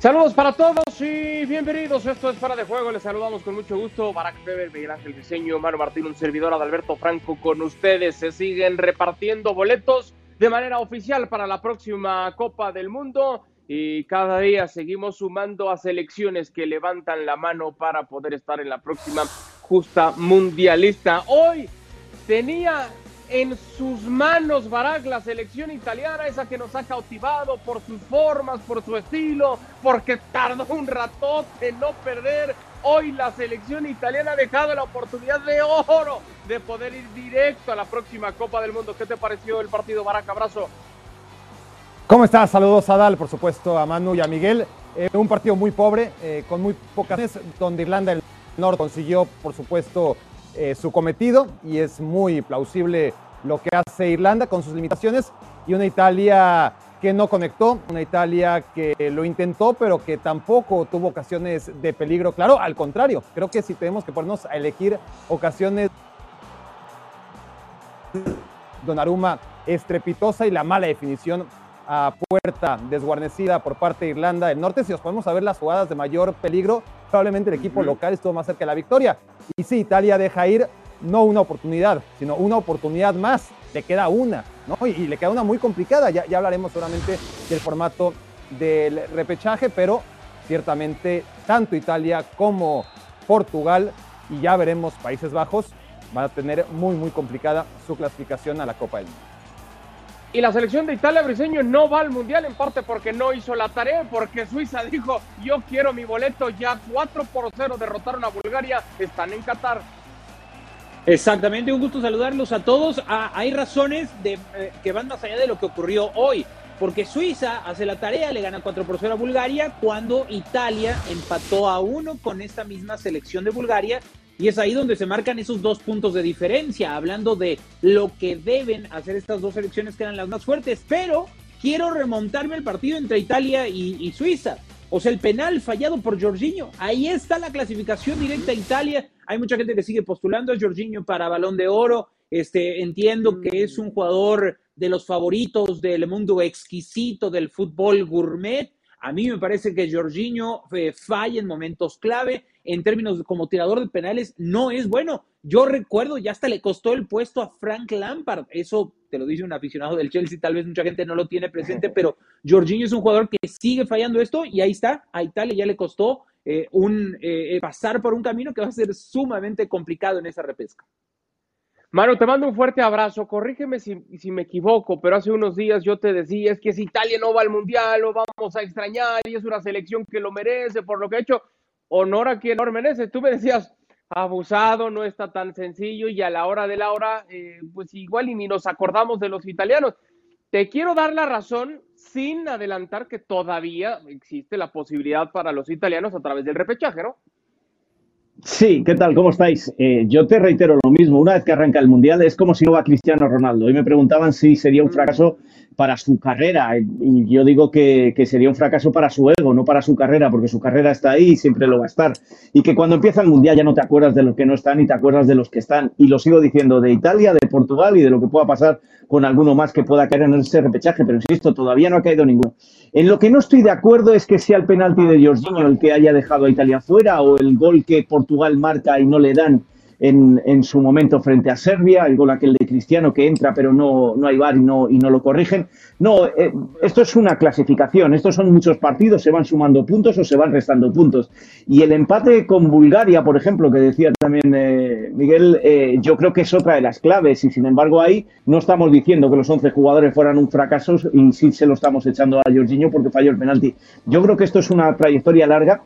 Saludos para todos y bienvenidos. Esto es Para de Juego. Les saludamos con mucho gusto. Barack Feber, Miguel Ángel Diseño, Mano Martín, un servidor Adalberto Franco con ustedes. Se siguen repartiendo boletos de manera oficial para la próxima Copa del Mundo y cada día seguimos sumando a selecciones que levantan la mano para poder estar en la próxima justa mundialista. Hoy tenía en sus manos Barak, la selección italiana, esa que nos ha cautivado por sus formas, por su estilo, porque tardó un ratote en no perder. Hoy la selección italiana ha dejado la oportunidad de oro de poder ir directo a la próxima Copa del Mundo. ¿Qué te pareció el partido, Barak? Abrazo. ¿Cómo estás? Saludos a Dal, por supuesto, a Manu y a Miguel. Eh, un partido muy pobre, eh, con muy pocas donde Irlanda del Norte consiguió, por supuesto, eh, su cometido y es muy plausible lo que hace Irlanda con sus limitaciones y una Italia que no conectó, una Italia que lo intentó pero que tampoco tuvo ocasiones de peligro. Claro, al contrario, creo que si tenemos que ponernos a elegir ocasiones Donnarumma estrepitosa y la mala definición a puerta desguarnecida por parte de Irlanda del Norte. Si nos podemos a ver las jugadas de mayor peligro, probablemente el equipo local estuvo más cerca de la victoria. Y sí, Italia deja ir no una oportunidad, sino una oportunidad más. Le queda una, ¿no? Y, le queda una muy complicada. Ya, ya hablaremos seguramente del formato del repechaje, pero ciertamente tanto Italia como Portugal y ya veremos Países Bajos van a tener muy, muy complicada su clasificación a la Copa del Mundo. Y la selección de Italia Briseño no va al Mundial en parte porque no hizo la tarea, porque Suiza dijo, yo quiero mi boleto, ya 4 por 0 derrotaron a Bulgaria, están en Qatar. Exactamente, un gusto saludarlos a todos. Ah, hay razones de, eh, que van más allá de lo que ocurrió hoy, porque Suiza hace la tarea, le gana 4 por 0 a Bulgaria, cuando Italia empató a uno con esta misma selección de Bulgaria y es ahí donde se marcan esos dos puntos de diferencia, hablando de lo que deben hacer estas dos selecciones que eran las más fuertes. Pero quiero remontarme al partido entre Italia y, Suiza. O sea, el penal fallado por Jorginho. Ahí está la clasificación directa a Italia. Hay mucha gente que sigue postulando a Jorginho para balón de oro. Este, entiendo que es un jugador de los favoritos del mundo exquisito del fútbol gourmet. A mí me parece que Jorginho eh, falla en momentos clave en términos como tirador de penales, no es bueno. Yo recuerdo, ya hasta le costó el puesto a Frank Lampard. Eso te lo dice un aficionado del Chelsea, tal vez mucha gente no lo tiene presente, pero Jorginho es un jugador que sigue fallando esto y ahí está, a Italia ya le costó eh, un, eh, pasar por un camino que va a ser sumamente complicado en esa repesca. Mano, te mando un fuerte abrazo. Corrígeme si, si, me equivoco, pero hace unos días yo te decía es que si Italia no va al Mundial lo vamos a extrañar y es una selección que lo merece por lo que ha hecho honor a quien honor merece. Tú me decías, abusado, no está tan sencillo y a la hora de la hora, eh, pues igual y ni nos acordamos de los italianos. Te quiero dar la razón sin adelantar que todavía existe la posibilidad para los italianos a través del repechaje, ¿no? Sí, ¿qué tal? ¿Cómo estáis? Eh, yo te reitero lo mismo, una vez que arranca el Mundial es como si no va Cristiano Ronaldo. Y me preguntaban si sería un fracaso para su carrera. Y yo digo que, sería un fracaso para su ego, no para su carrera, porque su carrera está ahí y siempre lo va a estar. Y que cuando empieza el Mundial ya no te acuerdas de los que no están y te acuerdas de los que están. Y lo sigo diciendo de Italia, de Portugal y de lo que pueda pasar con alguno más que pueda caer en ese repechaje. Pero insisto, todavía no ha caído ninguno. En lo que no estoy de acuerdo es que sea el penalti de Jorginho el que haya dejado a Italia fuera o el gol que Portugal marca y no le dan en, su momento frente a Serbia, el gol aquel de Cristiano que entra pero no, no hay bar y no, y no lo corrigen. No, eh, esto es una clasificación, estos son muchos partidos, se van sumando puntos o se van restando puntos. Y el empate con Bulgaria, por ejemplo, que decía también eh, Miguel, eh, yo creo que es otra de las claves y sin embargo ahí no estamos diciendo que los 11 jugadores fueran un fracaso y sí se lo estamos echando a Jorginho porque falló el penalti. Yo creo que esto es una trayectoria larga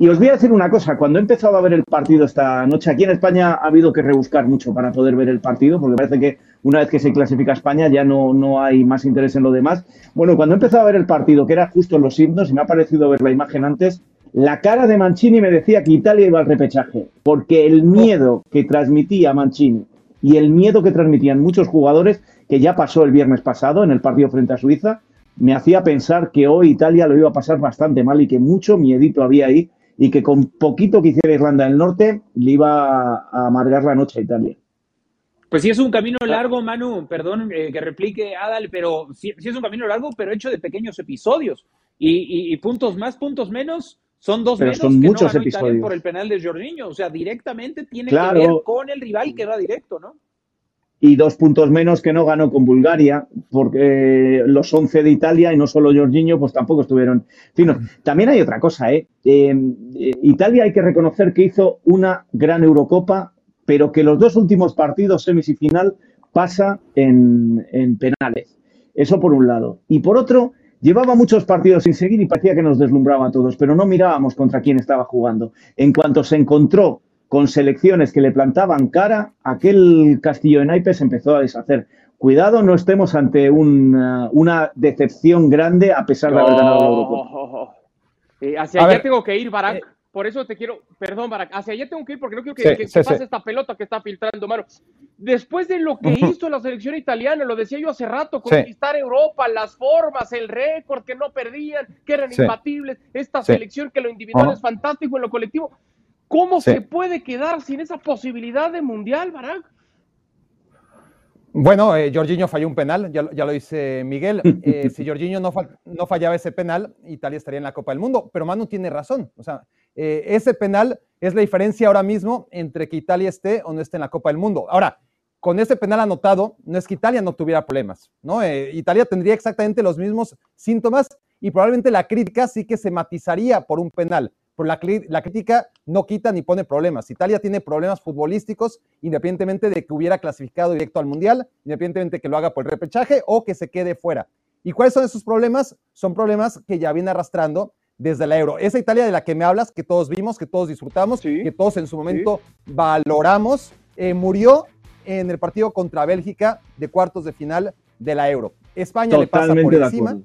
y os voy a decir una cosa, cuando he empezado a ver el partido esta noche, aquí en España ha habido que rebuscar mucho para poder ver el partido, porque parece que una vez que se clasifica España ya no, no hay más interés en lo demás. Bueno, cuando he empezado a ver el partido, que era justo en los himnos, y me ha parecido ver la imagen antes, la cara de Mancini me decía que Italia iba al repechaje, porque el miedo que transmitía Mancini y el miedo que transmitían muchos jugadores, que ya pasó el viernes pasado en el partido frente a Suiza, me hacía pensar que hoy Italia lo iba a pasar bastante mal y que mucho miedito había ahí y que con poquito que hiciera Irlanda del Norte le iba a amargar la noche a Italia. Pues sí es un camino largo, Manu, perdón eh, que replique Adal, pero sí, es un camino largo, pero hecho de pequeños episodios. Y, puntos más, puntos menos, son dos Pero menos son que muchos no ganó episodios. por el penal de Jorginho. O sea, directamente tiene Claro. que ver con el rival que va directo, ¿no? Y dos puntos menos que no ganó con Bulgaria, porque los 11 de Italia y no solo Jorginho, pues tampoco estuvieron finos. También hay otra cosa, ¿eh? Eh, eh, Italia hay que reconocer que hizo una gran Eurocopa, pero que los dos últimos partidos, semis y final, pasa en, en penales. Eso por un lado. Y por otro, llevaba muchos partidos sin seguir y parecía que nos deslumbraba a todos, pero no mirábamos contra quién estaba jugando. En cuanto se encontró con selecciones que le plantaban cara, aquel castillo de naipes empezó a deshacer. Cuidado, no estemos ante una, una decepción grande a pesar de haber ganado la Eurocopa. Eh, hacia A allá ver, tengo que ir, Barak. eh, por eso te quiero, perdón, Barak, hacia allá tengo que ir porque no quiero que, Sí, que- sí, que sí. pase esta pelota que está filtrando, mano. Después de lo que hizo la selección italiana, lo decía yo hace rato, Sí. conquistar Europa, las formas, el récord, que no perdían, que eran Sí. imbatibles, esta Sí. selección que lo individual es fantástico, en lo colectivo. ¿Cómo Sí. se puede quedar sin esa posibilidad de mundial, Barak? Bueno, eh, Jorginho falló un penal, ya, lo- ya lo dice Miguel. Eh, si Jorginho no, fa- no fallaba ese penal, Italia estaría en la Copa del Mundo. Pero Manu tiene razón. O sea, eh, ese penal es la diferencia ahora mismo entre que Italia esté o no esté en la Copa del Mundo. Ahora, con ese penal anotado, no es que Italia no tuviera problemas, ¿no? Eh, Italia tendría exactamente los mismos síntomas y probablemente la crítica sí que se matizaría por un penal. Pero la, la crítica no quita ni pone problemas. Italia tiene problemas futbolísticos, independientemente de que hubiera clasificado directo al Mundial, independientemente de que lo haga por el repechaje o que se quede fuera. ¿Y cuáles son esos problemas? Son problemas que ya viene arrastrando desde la Euro. Esa Italia de la que me hablas, que todos vimos, que todos disfrutamos, Sí, que todos en su momento valoramos, eh, murió en el partido contra Bélgica de cuartos de final de la Euro. España le pasa por encima.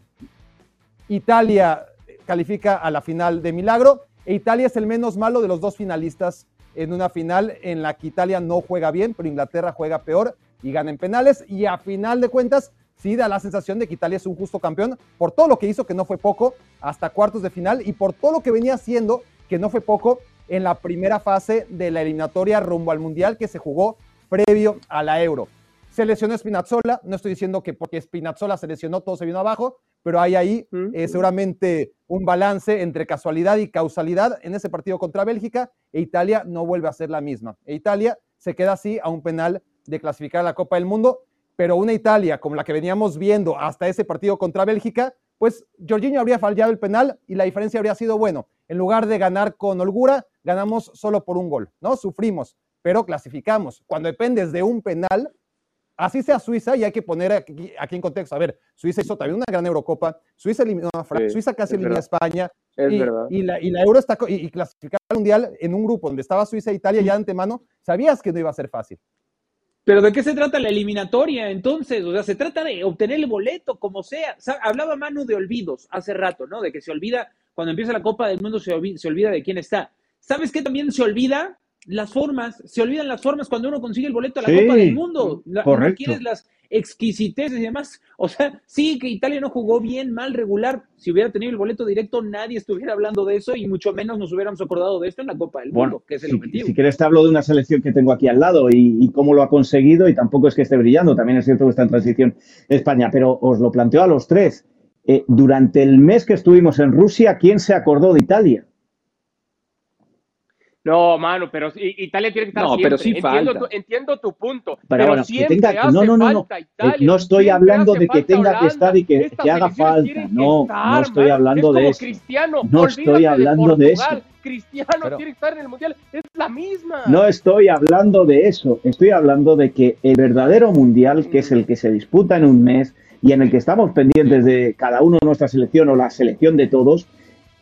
Italia califica a la final de milagro e Italia es el menos malo de los dos finalistas en una final en la que Italia no juega bien, pero Inglaterra juega peor y gana en penales y a final de cuentas sí da la sensación de que Italia es un justo campeón por todo lo que hizo, que no fue poco, hasta cuartos de final y por todo lo que venía haciendo, que no fue poco en la primera fase de la eliminatoria rumbo al Mundial que se jugó previo a la Euro. Se lesionó Spinazzola, no estoy diciendo que porque Spinazzola se lesionó todo se vino abajo, pero hay ahí eh, seguramente un balance entre casualidad y causalidad en ese partido contra Bélgica e Italia no vuelve a ser la misma. E Italia se queda así a un penal de clasificar a la Copa del Mundo, pero una Italia como la que veníamos viendo hasta ese partido contra Bélgica, pues Jorginho habría fallado el penal y la diferencia habría sido, bueno, en lugar de ganar con holgura, ganamos solo por un gol, ¿no? Sufrimos, pero clasificamos. Cuando dependes de un penal, así sea Suiza, y hay que poner aquí, aquí en contexto, a ver, Suiza hizo también una gran Eurocopa, Suiza eliminó a Francia, Sí, Suiza casi es eliminó a. España, Es y, verdad. y la, y la Euro está, y, y clasificar al Mundial en un grupo donde estaba Suiza e Italia ya de antemano, sabías que no iba a ser fácil. Pero ¿de qué se trata la eliminatoria entonces? O sea, se trata de obtener el boleto, como sea. Hablaba Manu de olvidos hace rato, ¿no? De que se olvida, cuando empieza la Copa del Mundo, se olvida, se olvida de quién está. ¿Sabes qué también se olvida? Las formas. Se olvidan las formas cuando uno consigue el boleto a la Sí, Copa del Mundo. La, correcto. No quieres las exquisiteces y demás. O sea, sí que Italia no jugó bien, mal, regular. Si hubiera tenido el boleto directo, nadie estuviera hablando de eso y mucho menos nos hubiéramos acordado de esto en la Copa del Mundo, que es el si, objetivo. si quieres te hablo de una selección que tengo aquí al lado y, y cómo lo ha conseguido y tampoco es que esté brillando, también es cierto que está en transición España, pero os lo planteo a los tres. Eh, durante el mes que estuvimos en Rusia, ¿quién se acordó de Italia? No, mano, pero Italia tiene que estar No, siempre. pero sí entiendo, falta. Tu, entiendo tu punto. Pero Pero, bueno, que siempre tenga- hace no, no, no, no. Eh, Italia. no estoy siempre hablando de que tenga que estar y que- que haga falta. No, estar, no estoy hablando es de eso. Cristiano. No estoy hablando de eso. Cristiano Pero- tiene que estar en el Mundial. Es la misma. No estoy hablando de eso, estoy hablando de que el verdadero mundial, que es el que se disputa en un mes y en el que estamos pendientes de cada uno de nuestra selección o la selección de todos,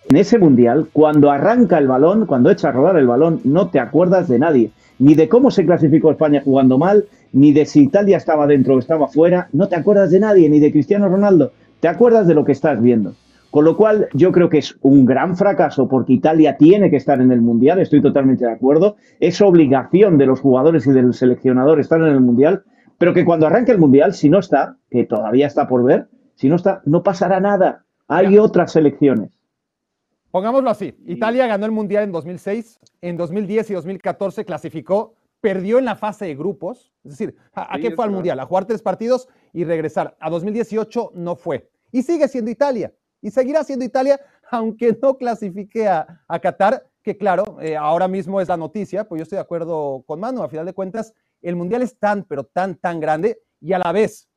en ese mundial, cuando arranca el balón, cuando echa a rodar el balón, no te acuerdas de nadie, ni de cómo se clasificó España jugando mal, ni de si Italia estaba dentro o estaba fuera, no te acuerdas de nadie, ni de Cristiano Ronaldo, te acuerdas de lo que estás viendo. Con lo cual, yo creo que es un gran fracaso porque Italia tiene que estar en el Mundial, estoy totalmente de acuerdo. Es obligación de los jugadores y del seleccionador estar en el Mundial, pero que cuando arranque el Mundial, si no está, que todavía está por ver, si no está, no pasará nada. Hay otras selecciones. Pongámoslo así, Italia ganó el Mundial en 2006, en 2010 y 2014 clasificó, perdió en la fase de grupos, es decir, ¿a, qué fue al. Mundial? A jugar tres partidos y regresar. A 2018 no fue. Y sigue siendo Italia, y seguirá siendo Italia, aunque no clasifique a, a Qatar, que claro, eh, ahora mismo es la noticia, pues yo estoy de acuerdo con Manu, a final de cuentas, el Mundial es tan, pero tan, tan grande y a la vez,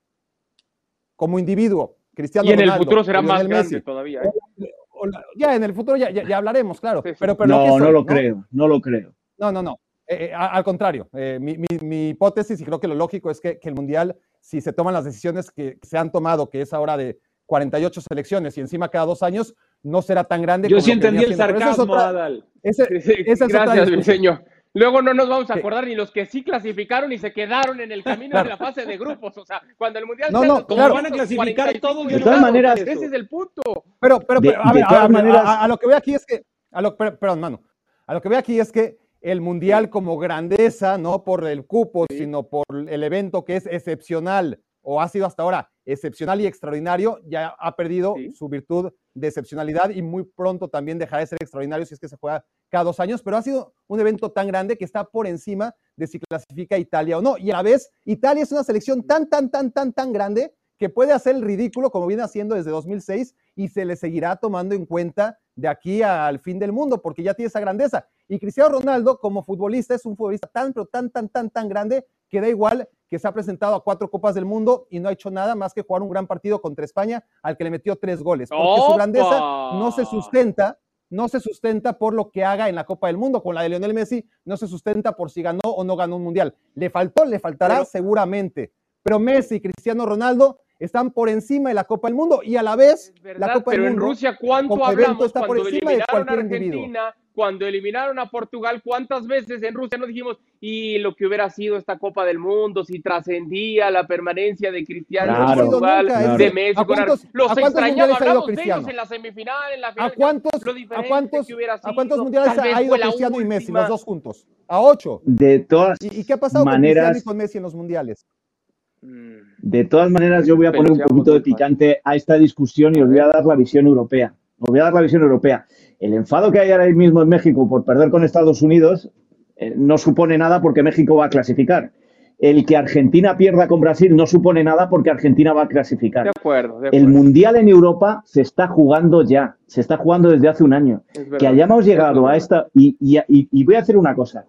como individuo, Cristiano y en Ronaldo, el futuro será más grande Messi, todavía. ¿eh? O la- ya en el futuro ya, ya- ya hablaremos, claro. Sí, sí. Pero, pero lo que No, es no lo creo, no lo creo. No, no, no. Eh, eh, al contrario, eh, mi, mi- mi hipótesis, y creo que lo lógico es que, que el Mundial, si se toman las decisiones que se han tomado, que es ahora de 48 selecciones y encima cada dos años, no será tan grande. Yo como sí lo entendí el sarcasmo, Adal. ese- esa es otra Gracias. Briseño. Luego no nos vamos a acordar ni los que sí clasificaron y se quedaron en el camino de la fase de grupos. O sea, cuando el Mundial No, sea no, claro. Van a clasificar 45 todos, De todas maneras- ese es el punto. Pero, pero, De- pero, a de ver, a- todas a, maneras- a- a lo que veo aquí es que, a lo, per- perdón, mano, a lo que veo aquí es que el mundial como grandeza, no por el cupo, sino por el evento que es excepcional o ha sido hasta ahora excepcional y extraordinario, ya ha perdido Sí. su virtud de excepcionalidad y muy pronto también dejará de ser extraordinario si es que se juega cada dos años, pero ha sido un evento tan grande que está por encima de si clasifica Italia o no. Y a la vez, Italia es una selección tan, tan, tan, tan, tan grande que puede hacer el ridículo como viene haciendo desde 2006 y se le seguirá tomando en cuenta de aquí al fin del mundo porque ya tiene esa grandeza. Y Cristiano Ronaldo como futbolista es un futbolista tan, pero tan, tan, tan, tan grande que da igual que se ha presentado a cuatro Copas del Mundo y no ha hecho nada más que jugar un gran partido contra España al que le metió tres goles. Porque su grandeza no se sustenta, no se sustenta por lo que haga en la Copa del Mundo. Con la de Lionel Messi no se sustenta por si ganó o no ganó un mundial. Le faltó, le faltará Pero- seguramente. Pero Messi y Cristiano Ronaldo están por encima de la Copa del Mundo y a la vez verdad, la Copa pero del en Mundo Rusia, ¿cuánto como evento hablamos está por cuando encima de eliminaron a cualquier individuo. Argentina, cuando eliminaron a Portugal? ¿Cuántas veces en Rusia nos dijimos, y lo que hubiera sido esta Copa del Mundo, si trascendía la permanencia de Cristiano en Claro, sido Portugal, claro. de Messi, ¿A con cuántos, los a cuántos mundiales ha ido de Cristiano? en la semifinal, en la final. ¿A cuántos, lo a cuántos, que hubiera a cuántos sido, mundiales ha ido Cristiano y Messi, última. los dos juntos? A ocho. De todas ¿Y, y qué ha pasado con maneras, Cristiano y con Messi en los mundiales? De todas maneras, yo voy a poner un poquito de fácil. picante a esta discusión y os voy a dar la visión europea. Os voy a dar la visión europea. El enfado que hay ahora mismo en México por perder con Estados Unidos eh, no supone nada porque México va a clasificar. El que Argentina pierda con Brasil no supone nada porque Argentina va a clasificar. De acuerdo, de El. Mundial en Europa se está jugando ya, se está jugando desde hace un año. Verdad, Que hayamos llegado a esta, y, y- y- y voy a hacer una cosa.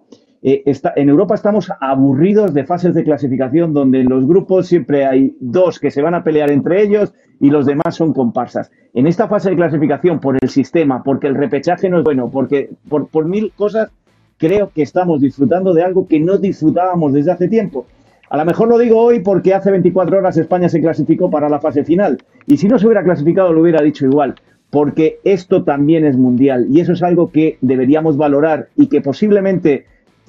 Eh, en Europa estamos aburridos de fases de clasificación donde en los grupos siempre hay dos que se van a pelear entre ellos y los demás son comparsas. En esta fase de clasificación, por el sistema, porque el repechaje no es bueno, porque por, por mil cosas, creo que estamos disfrutando de algo que no disfrutábamos desde hace tiempo. A lo mejor lo digo hoy porque hace 24 horas España se clasificó para la fase final. Y si no se hubiera clasificado, lo hubiera dicho igual. Porque esto también es mundial. Y eso es algo que deberíamos valorar y que posiblemente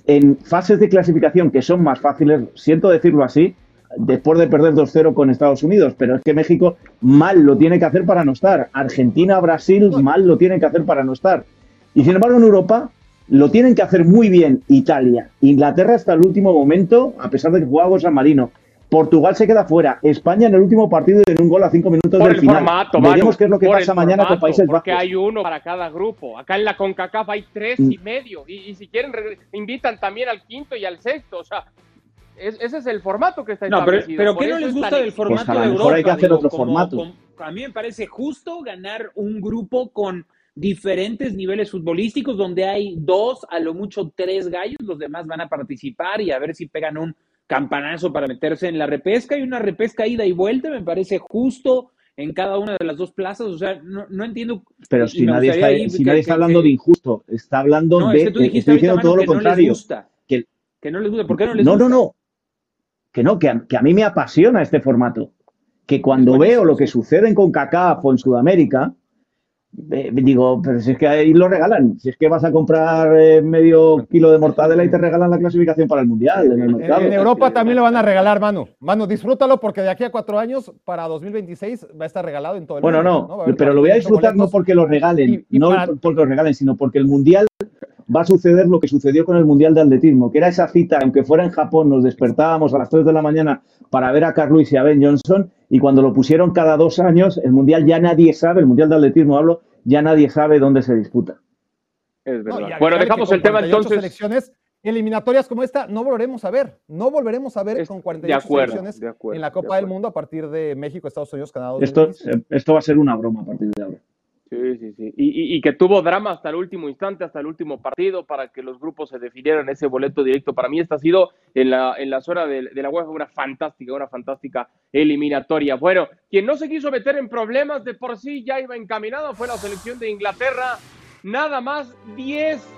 en fases de clasificación que son más fáciles, siento decirlo así, después de perder 2-0 con Estados Unidos, pero es que México mal lo tiene que hacer para no estar. Argentina, Brasil mal lo tienen que hacer para no estar. Y sin embargo en Europa lo tienen que hacer muy bien Italia. Inglaterra hasta el último momento, a pesar de que jugaba San Marino. Portugal se queda fuera. España en el último partido en un gol a cinco minutos Por del el final. formato, Veremos Manu, qué es lo que pasa mañana con Países Porque Bajos. hay uno para cada grupo. Acá en la CONCACAF hay tres Mm. y medio. Y, y si quieren, re- invitan también al quinto y al sexto. O sea, es- ese es el formato que está No, pero, establecido. pero Por ¿qué no les es gusta del formato Pues a lo de Europa? hay que hacer otro como- formato. como- a mí me parece justo ganar un grupo con diferentes niveles futbolísticos donde hay dos, a lo mucho tres gallos, los demás van a participar y a ver si pegan un campanazo para meterse en la repesca y una repesca ida y vuelta me parece justo en cada una de las dos plazas, o sea, no, no entiendo. Pero si nadie está, si que- nadie que- está hablando que- de injusto, está hablando No, de. es que tú dijiste estoy ahorita, diciendo todo lo no les contrario. gusta. Que- Que no les gusta. ¿Por qué no les No, gusta? no, no. Que no, que a, que a mí me apasiona este formato. Que cuando veo lo que sucede en CONCACAF o en Sudamérica, eh, digo, pero si es que ahí lo regalan. Si es que vas a comprar eh, medio kilo de mortadela y te regalan la clasificación para el Mundial en el En, mercado. en Europa también lo van a regalar, Manu. Manu, disfrútalo porque de aquí a cuatro años, para 2026, va a estar regalado en todo el Bueno, mundo. no, a haber pero lo voy a 48 disfrutar no porque lo regalen, Y- y no para- porque lo regalen, sino porque el Mundial va a suceder lo que sucedió con el Mundial de Atletismo, que era esa cita, aunque fuera en Japón, nos despertábamos a las 3 de la mañana para ver a Carl Lewis y a Ben Johnson, y cuando lo pusieron cada dos años, el Mundial ya nadie sabe, el Mundial de Atletismo hablo, ya nadie sabe dónde se disputa. Es verdad. bueno, dejamos el tema con 48 entonces. selecciones, eliminatorias como esta no volveremos a ver. No volveremos a ver con 48 selecciones en la Copa del Mundo a partir de México, Estados Unidos, Canadá. Esto, esto va a ser una broma a partir de ahora. Sí, sí, sí. Y, que tuvo drama hasta el último instante, hasta el último partido, para que los grupos se definieran ese boleto directo. Para mí, esta ha sido en, la, en las horas de, la UEFA una fantástica, una fantástica eliminatoria. Bueno, quien no se quiso meter en problemas de por sí ya iba encaminado fue la selección de Inglaterra. Nada más 10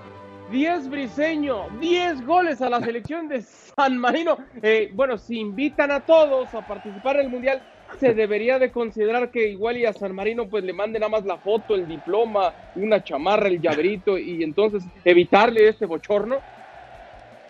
10 Briseño, 10 goles a la selección de San Marino. Eh, bueno, si invitan a todos a participar en el Mundial, se debería de considerar que igual y a San Marino pues le manden nada más la foto, el diploma, una chamarra, el llaverito y entonces evitarle este bochorno.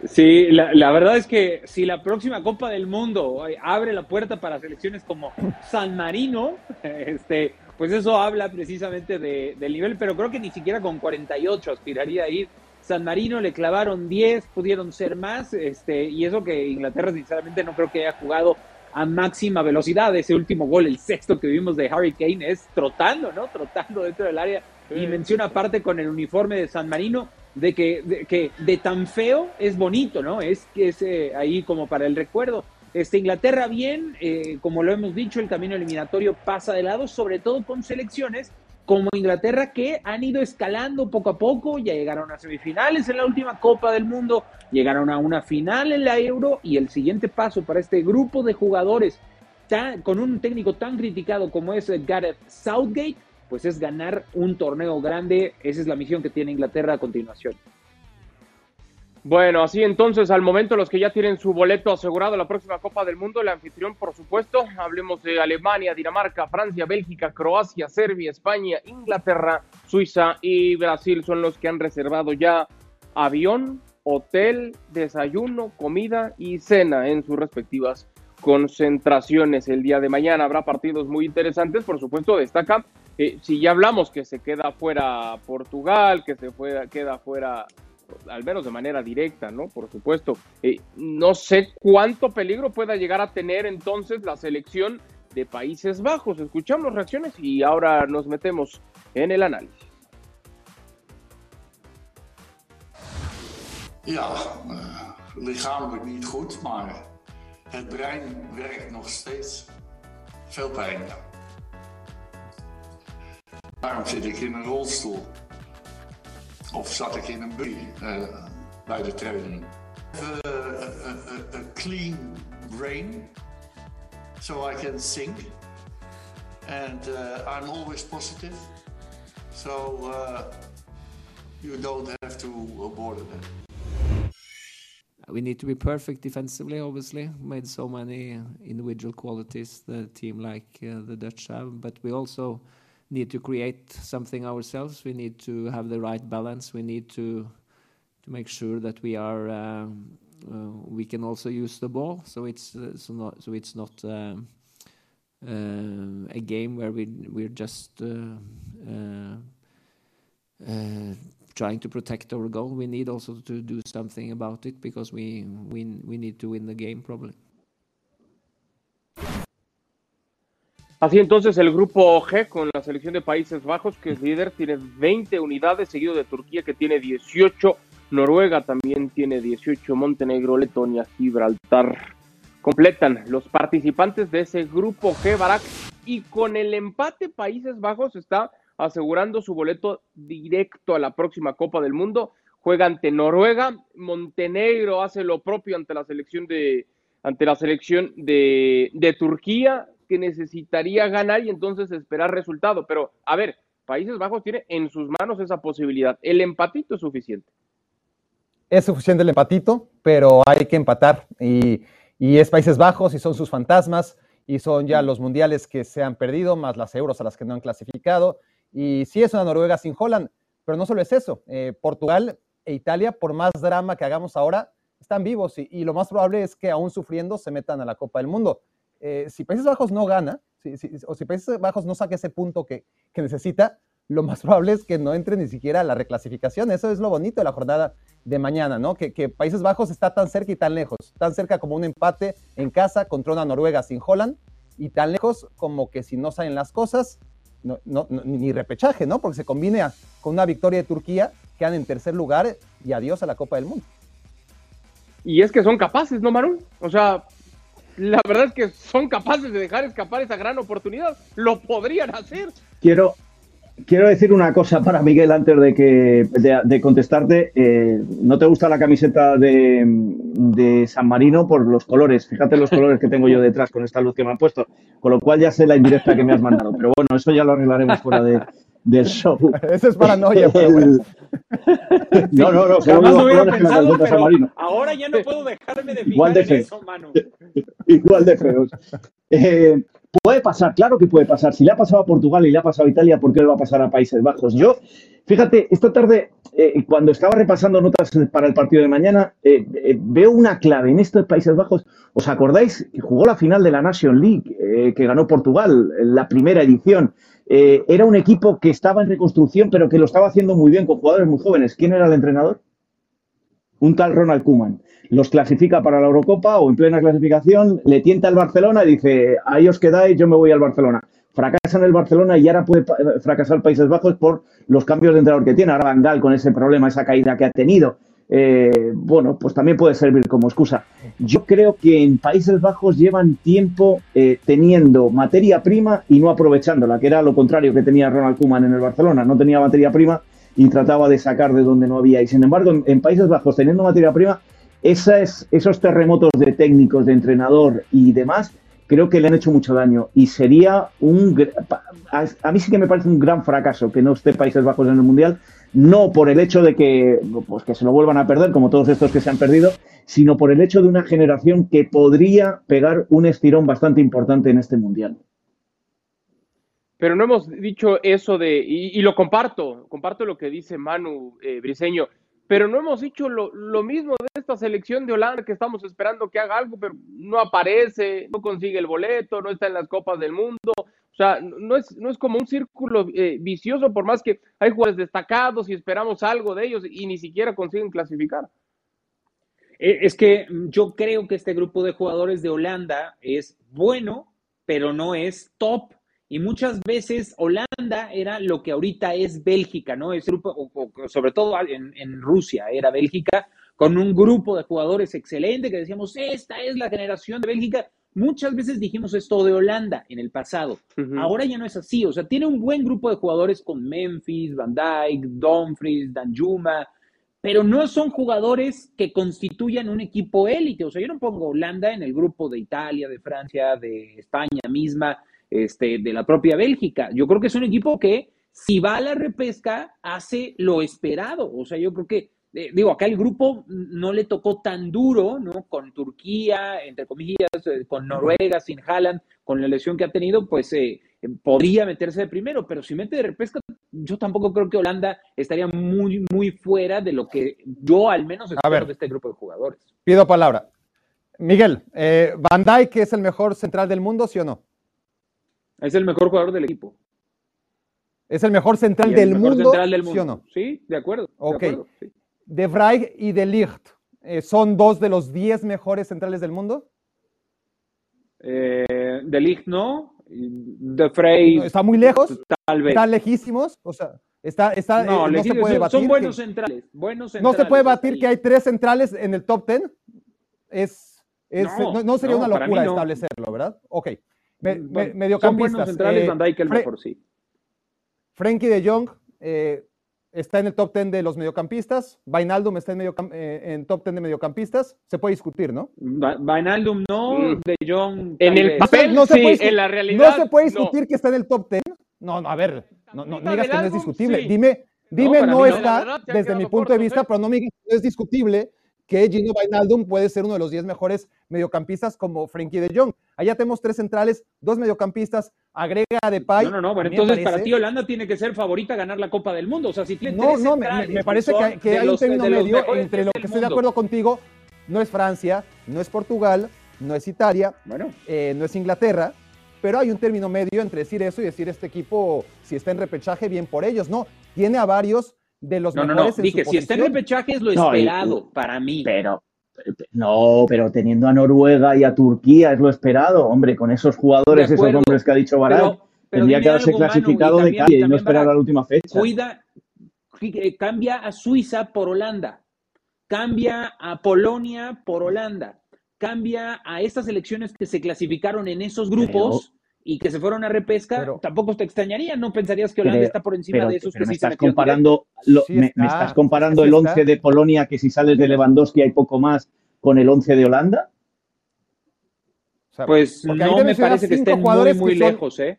Sí, la, verdad es que si la próxima Copa del Mundo abre la puerta para selecciones como San Marino, este, pues eso habla precisamente de, del nivel, pero creo que ni siquiera con 48 aspiraría a ir San Marino le clavaron 10, pudieron ser más, este, y eso que Inglaterra sinceramente no creo que haya jugado a máxima velocidad. Ese último gol, el sexto que vimos de Harry Kane, es trotando, ¿no? Trotando dentro del área. Y menciona aparte con el uniforme de San Marino de que de, que de tan feo es bonito, ¿no? Es que es eh, ahí como para el recuerdo. Este, Inglaterra bien, eh, como lo hemos dicho, el camino eliminatorio pasa de lado, sobre todo con selecciones como Inglaterra que han ido escalando poco a poco, ya llegaron a semifinales en la última Copa del Mundo, llegaron a una final en la Euro y el siguiente paso para este grupo de jugadores con un técnico tan criticado como es Gareth Southgate, pues es ganar un torneo grande, esa es la misión que tiene Inglaterra a continuación. Bueno, así entonces, al momento los que ya tienen su boleto asegurado la próxima Copa del Mundo, el anfitrión, por supuesto, hablemos de Alemania, Dinamarca, Francia, Bélgica, Croacia, Serbia, España, Inglaterra, Suiza y Brasil son los que han reservado ya avión, hotel, desayuno, comida y cena en sus respectivas concentraciones. El día de mañana habrá partidos muy interesantes, por supuesto, destaca, eh, si ya hablamos que se queda fuera Portugal, que se queda fuera al menos de manera directa, ¿no? Por supuesto. Eh, no sé cuánto peligro pueda llegar a tener entonces la selección de Países Bajos. Escuchamos reacciones y ahora nos metemos en el análisis. Ja, uh, lichamelijk niet goed, maar het brein werkt nog steeds. Veel pijn. Daarom zit ik in een rolstoel. Of zat ik in een buggy uh, bij de training. A, clean brain, so I can think. And uh, I'm always positive. So uh, you don't have to bother them. We need to be perfect defensively, obviously. Made so many individual qualities the team like uh, the Dutch have, but we also need to create something ourselves. We need to have the right balance. We need to to make sure that we are uh, uh, we can also use the ball. So it's uh, so not so it's not um, uh, a game where we we're just uh, uh, trying to protect our goal. We need also to do something about it because we we we need to win the game probably. Así entonces el grupo G con la selección de Países Bajos, que es líder, tiene 20 unidades, seguido de Turquía que tiene 18, Noruega también tiene 18, Montenegro, Letonia, Gibraltar. Completan los participantes de ese grupo G, Barak, y con el empate Países Bajos está asegurando su boleto directo a la próxima Copa del Mundo. Juega ante Noruega, Montenegro hace lo propio ante la selección de ante la selección de, de Turquía, que necesitaría ganar y entonces esperar resultado. Pero, a ver, Países Bajos tiene en sus manos esa posibilidad. El empatito es suficiente. Es suficiente el empatito, pero hay que empatar. Y, es Países Bajos y son sus fantasmas y son ya los mundiales que se han perdido, más las euros a las que no han clasificado. Y sí es una Noruega sin Holland, pero no solo es eso. Eh, Portugal e Italia, por más drama que hagamos ahora, están vivos y, lo más probable es que aún sufriendo se metan a la Copa del Mundo. Eh, si Países Bajos no gana, o si Países Bajos no saque ese punto que, necesita, lo más probable es que no entre ni siquiera a la reclasificación. Eso es lo bonito de la jornada de mañana, ¿no? Que, Países Bajos está tan cerca y tan lejos, tan cerca como un empate en casa contra una Noruega sin Holland y tan lejos como que si no salen las cosas, ni repechaje, ¿no? Porque se combine con una victoria de Turquía, quedan en tercer lugar y adiós a la Copa del Mundo. Y es que son capaces, ¿no, Manu? O sea, la verdad es que son capaces de dejar escapar esa gran oportunidad. Lo podrían hacer. Quiero, quiero decir una cosa para Miguel antes de que de, contestarte. Eh, no te gusta la camiseta de, de, San Marino por los colores. Fíjate los colores que tengo yo detrás con esta luz que me han puesto. Con lo cual ya sé la indirecta que me has mandado. Pero bueno, eso ya lo arreglaremos fuera de, del show. Eso es paranoia. No, no, no. Jamás lo hubiera pensado, pero ahora ya no puedo dejarme de fijar Igual de en eso, mano. Igual de feos. Eh, puede pasar, claro que puede pasar. Si le ha pasado a Portugal y le ha pasado a Italia, ¿por qué le va a pasar a Países Bajos? Yo, fíjate, esta tarde, eh, cuando estaba repasando notas para el partido de mañana, eh, veo una clave en estos Países Bajos. ¿Os acordáis que jugó la final de la Nation League, que ganó Portugal, la primera edición? Eh, era un equipo que estaba en reconstrucción, pero que lo estaba haciendo muy bien con jugadores muy jóvenes. ¿Quién era el entrenador? Un tal Ronald Koeman. Los clasifica para la Eurocopa o en plena clasificación, le tienta al Barcelona y dice, ahí os quedáis, yo me voy al Barcelona. Fracasa en el Barcelona y ahora puede fracasar Países Bajos por los cambios de entrenador que tiene. Ahora Van con ese problema, esa caída que ha tenido. Eh, bueno, pues también puede servir como excusa. Yo creo que en Países Bajos llevan tiempo eh, teniendo materia prima y no aprovechándola, que era lo contrario que tenía Ronald Koeman en el Barcelona. No tenía materia prima y trataba de sacar de donde no había. Y sin embargo, en, Países Bajos, teniendo materia prima, esos terremotos de técnicos, de entrenador y demás, creo que le han hecho mucho daño. Y sería un. A, mí sí que me parece un gran fracaso que no esté Países Bajos en el Mundial no por el hecho de que, pues, que se lo vuelvan a perder, como todos estos que se han perdido, sino por el hecho de una generación que podría pegar un estirón bastante importante en este Mundial. Pero no hemos dicho eso de, y, lo comparto, comparto lo que dice Manu eh, Briseño, pero no hemos dicho lo, lo, mismo de esta selección de Holanda que estamos esperando que haga algo, pero no aparece, no consigue el boleto, no está en las Copas del Mundo, o sea, no es, no es como un círculo eh, vicioso, por más que hay jugadores destacados y esperamos algo de ellos y ni siquiera consiguen clasificar. Eh, es que yo creo que este grupo de jugadores de Holanda es bueno, pero no es top. Y muchas veces Holanda era lo que ahorita es Bélgica, ¿no? Ese grupo, sobre todo en, en Rusia, era Bélgica, con un grupo de jugadores excelente que decíamos, esta es la generación de Bélgica, Muchas veces dijimos esto de Holanda en el pasado. Ahora ya no es así. O sea, tiene un buen grupo de jugadores con Memphis, Van Dyke, Dumfries, Danjuma, pero no son jugadores que constituyan un equipo élite. O sea, yo no pongo Holanda en el grupo de Italia, de Francia, de España misma, este, de la propia Bélgica. Yo creo que es un equipo que, si va a la repesca, hace lo esperado. O sea, yo creo que eh, digo, acá el grupo no le tocó tan duro, ¿no? Con Turquía, entre comillas, eh, con Noruega, sin Haaland, con la lesión que ha tenido, pues eh, podría meterse de primero, pero si mete de repesca, yo tampoco creo que Holanda estaría muy, muy fuera de lo que yo al menos espero de este grupo de jugadores. Pido palabra. Miguel, ¿Van Dijk es el mejor central del mundo, sí o no? Es el mejor jugador del equipo. ¿Es el mejor central, del, mundo, ¿sí o no? Sí, de acuerdo. Ok. De Vrij y De Ligt, eh, ¿son dos de los diez mejores centrales del mundo? Eh, de Ligt no. De Frey. está muy lejos. Tal vez. Están lejísimos. O sea, está, está, no, eh, se puede batir. Son buenos centrales, No se puede batir que hay tres centrales en el top ten. Es, no, sería una locura establecerlo, ¿verdad? Ok. Me, mediocampistas. Son buenos centrales, Van Dijk el mejor, sí. Frankie de Jong, eh, está en el top 10 de los mediocampistas. Vainaldum está en, medio, eh, en top 10 de mediocampistas. Se puede discutir, ¿no? Vainaldum no, mm. De Jong. En el papel, no, se sí, puede, en la realidad. No se puede discutir que está en el top 10. No, no, a ver, no, no, digas que no es discutible. Dime, dime no, está, desde mi punto de vista, pero no me digas que no es discutible que Gino Vainaldum puede ser uno de los 10 mejores mediocampistas como Frankie de Jong. Allá tenemos tres centrales, dos mediocampistas, agrega a Depay. No, no, no, bueno, entonces para ti Holanda tiene que ser favorita a ganar la Copa del Mundo. O sea, si tiene No, no, me, parece que, hay un término medio entre lo que estoy de acuerdo contigo. No es Francia, no es Portugal, no es Italia, bueno. Eh, no es Inglaterra, pero hay un término medio entre decir eso y decir este equipo, si está en repechaje, bien por ellos. No, tiene a varios de los no, mejores no, no. Dije, si está en repechaje es lo esperado para mí. Pero, no, pero teniendo a Noruega y a Turquía es lo esperado, hombre, con esos jugadores, esos hombres que ha dicho Barak, tendría que haberse clasificado de calle y no esperar a la última fecha. Cuida, cambia a Suiza por Holanda. cambia a Polonia por Holanda, cambia a estas selecciones que se clasificaron en esos grupos y que se fueron a repesca, Pero- tampoco te extrañaría, ¿no? Pensarías que Holanda Pero- está por encima pero, de esos pero que me sí se estás comparando, lo- Sí me, me está, estás comparando sí el está. 11 de Polonia que si sales de Lewandowski hay poco más con el 11 de Holanda. O sea, Pues no te me mencionas parece que cinco estén muy, que muy son- lejos, ¿eh?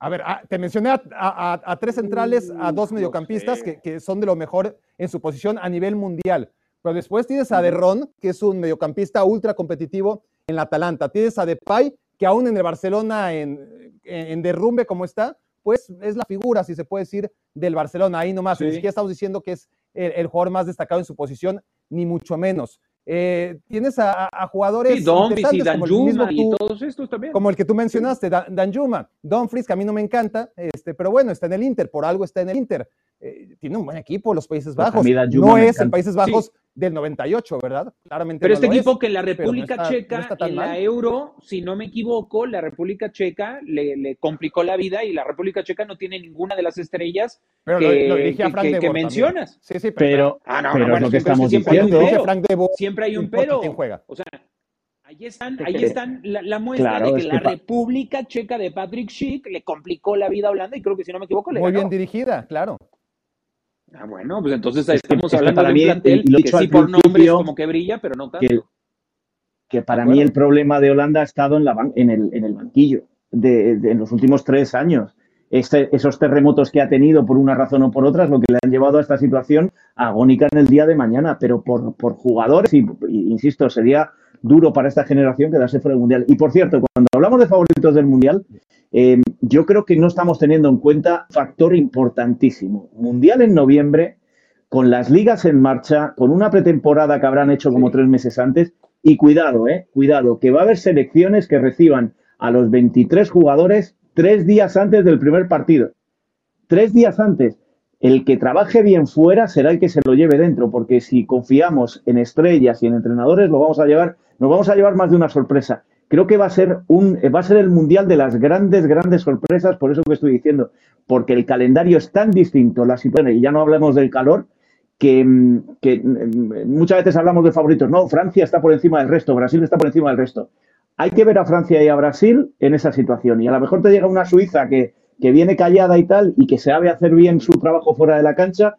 A ver, ah, te mencioné a, a- a- a tres centrales, a dos Uh, mediocampistas no que, sé. que son de lo mejor en su posición a nivel mundial. Pero después tienes a Derron, que es un mediocampista ultra competitivo en la Atalanta. Tienes a Depay, que aún en el Barcelona, en, en- en derrumbe como está, pues es la figura, si se puede decir, del Barcelona. Ahí nomás, Sí. ni siquiera estamos diciendo que es el, el jugador más destacado en su posición, ni mucho menos. Eh, tienes a, jugadores Sí, Dumfries y interesantes como el mismo Danjuma y tú- todos estos también. como el que tú mencionaste, Dan, Danjuma, Dumfries, que a mí no me encanta, este, pero bueno, está en el Inter, por algo está en el Inter. Eh, tiene un buen equipo, los Países Pues Bajos. No es encanta. Países Bajos del 98, ¿verdad? Claramente Pero no este equipo es. que en la pero no República está- no Checa, tan en la mal. Euro, si no me equivoco, la República Checa le, le complicó la vida y la República Checa no tiene ninguna de las estrellas Pero que, lo, lo mencionas. Sí, sí, Pero, Ah, no, pero bueno, es lo que siempre- estamos siempre hay un diciendo. pero. Frank de Boer, Siempre hay no un pero. quién juega. O sea, ahí están, ahí están la, la muestra Claro, de que es la República Checa de Patrick Schick le complicó la vida a Holanda y creo que si no me equivoco le Muy ganó. bien dirigida, claro. Ah, bueno, pues entonces Es estamos que hablando para de un plantel que dicho sí por nombres como que brilla, pero no tanto. que, que para mí el problema de Holanda ha estado en, la ban- en, el, en el banquillo de, de- en los últimos tres años. Este- esos terremotos que ha tenido por una razón o por otra es lo que le han llevado a esta situación agónica en el día de mañana, pero por, por jugadores, y insisto, sería duro para esta generación quedarse fuera del Mundial. Y por cierto, cuando hablamos de favoritos del Mundial, eh, yo creo que no estamos teniendo en cuenta factor importantísimo. Mundial en noviembre, con las ligas en marcha, con una pretemporada que habrán hecho como tres meses antes. Y cuidado, eh, cuidado, que va a haber selecciones que reciban a los 23 jugadores tres días antes del primer partido. Tres días antes. El que trabaje bien fuera será el que se lo lleve dentro, porque si confiamos en estrellas y en entrenadores, lo vamos a llevar, nos vamos a llevar más de una sorpresa. Creo que va a ser un, va a ser el mundial de las grandes, grandes sorpresas, por eso que estoy diciendo, porque el calendario es tan distinto, la situación, y ya no hablemos del calor, que, mm, que, mm, muchas veces hablamos de favoritos. No, Francia está por encima del resto, Brasil está por encima del resto. Hay que ver a Francia y a Brasil en esa situación. Y a lo mejor te llega una Suiza que, que viene callada y tal, y que sabe hacer bien su trabajo fuera de la cancha.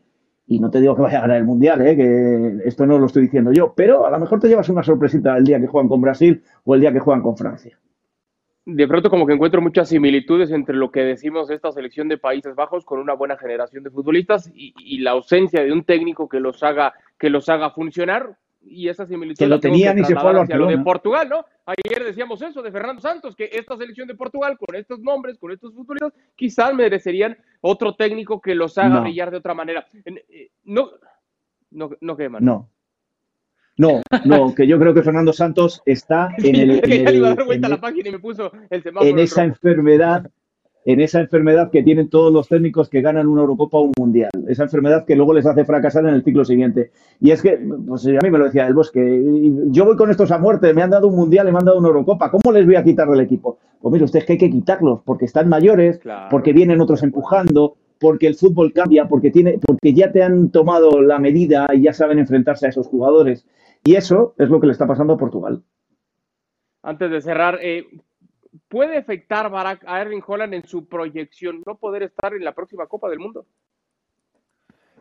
Y no te digo que vaya a ganar el mundial, ¿eh? que esto no lo estoy diciendo yo, pero a lo mejor te llevas una sorpresita el día que juegan con Brasil o el día que juegan con Francia. De pronto como que encuentro muchas similitudes entre lo que decimos de esta selección de Países Bajos con una buena generación de futbolistas y, y la ausencia de un técnico que los haga que los haga funcionar y esa similitud Que lo tenían y se fue hacia lo de. Portugal, ¿no? Ayer decíamos eso de Fernando Santos, que esta selección de Portugal con estos nombres, con estos futbolistas, quizás merecerían otro técnico que los haga No. brillar de otra manera. Eh, No, no, no quema. No. No, no, que yo creo que Fernando Santos está en el, en el- en el esa enfermedad, en esa enfermedad que tienen todos los técnicos que ganan una Eurocopa o un Mundial. Esa enfermedad que luego les hace fracasar en el ciclo siguiente. Y es que, pues a mí me lo decía el Bosque, yo voy con estos a muerte, me han dado un Mundial, me han dado una Eurocopa, ¿cómo les voy a quitar del equipo? Pues mire, usted es que hay que quitarlos, porque están mayores, Claro. porque vienen otros empujando, porque el fútbol cambia, porque, tiene, porque ya te han tomado la medida y ya saben enfrentarse a esos jugadores. Y eso es lo que le está pasando a Portugal. Antes de cerrar, eh, ¿puede afectar a Erling Holland en su proyección no poder estar en la próxima Copa del Mundo?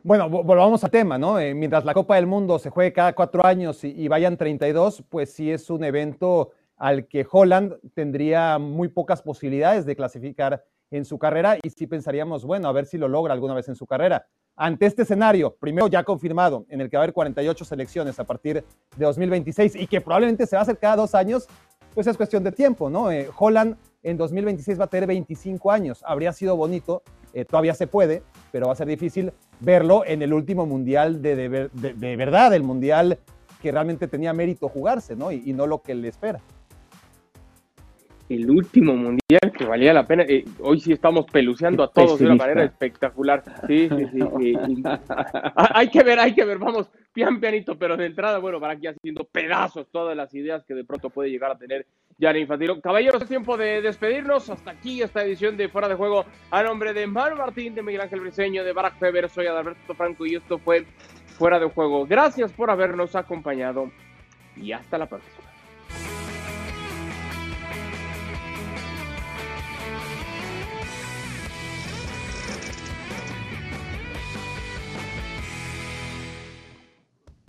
Bueno, vo- volvamos al tema, ¿no? Eh, mientras la Copa del Mundo se juegue cada cuatro años y, y vayan 32, pues sí es un evento al que Holland tendría muy pocas posibilidades de clasificar en su carrera y sí pensaríamos, bueno, a ver si lo logra alguna vez en su carrera. Ante este escenario, primero ya confirmado, en el que va a haber 48 selecciones a partir de 2026 y que probablemente se va a hacer cada dos años, pues es cuestión de tiempo, ¿no? Eh, Holland en 2026 va a tener 25 años. Habría sido bonito, eh, todavía se puede, pero va a ser difícil verlo en el último mundial de, de de verdad, el mundial que realmente tenía mérito jugarse, ¿no? Y, y no lo que le espera. El último mundial que valía la pena. Eh, hoy sí estamos peluceando Qué a todos de una manera espectacular. Sí, sí, sí. Ah, hay que ver, hay que ver. Vamos, pian pianito, pero de entrada, bueno, para aquí haciendo pedazos todas las ideas que de pronto puede llegar a tener Gianni Infantino. Caballeros, es tiempo de despedirnos. Hasta aquí esta edición de Fuera de Juego. A nombre de Manuel Martín, de Miguel Ángel Briseño, de Barack Feber, soy Adalberto Franco y esto fue Fuera de Juego. Gracias por habernos acompañado y hasta la próxima.